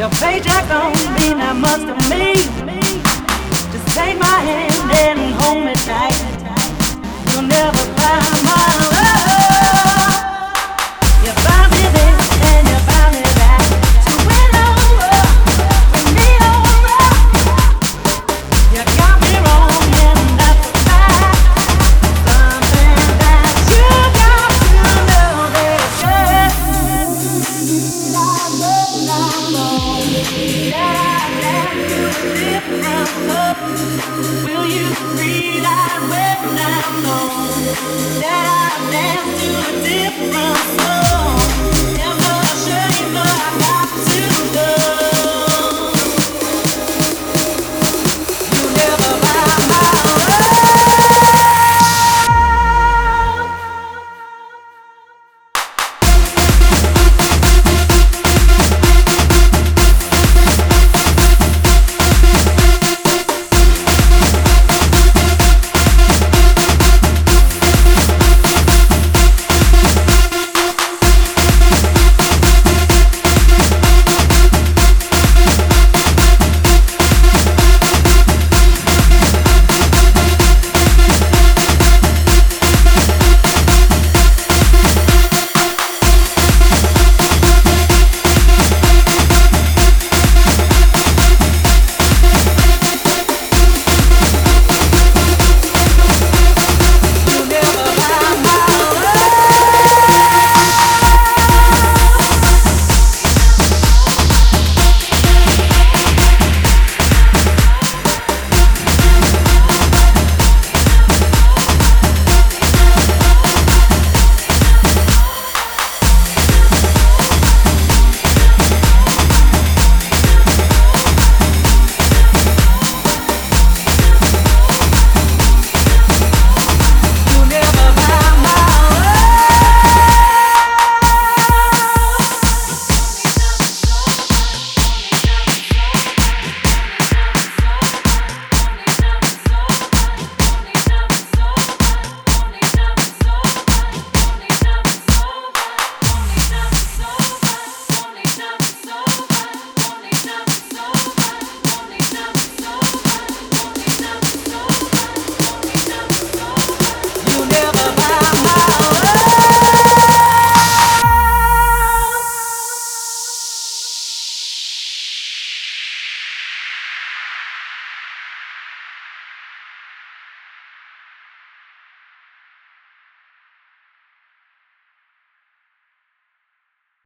Your paycheck don't mean that much to me. Just take my hand and hold me tight. You'll never find my love. Different song, never ashamed, but I got to know.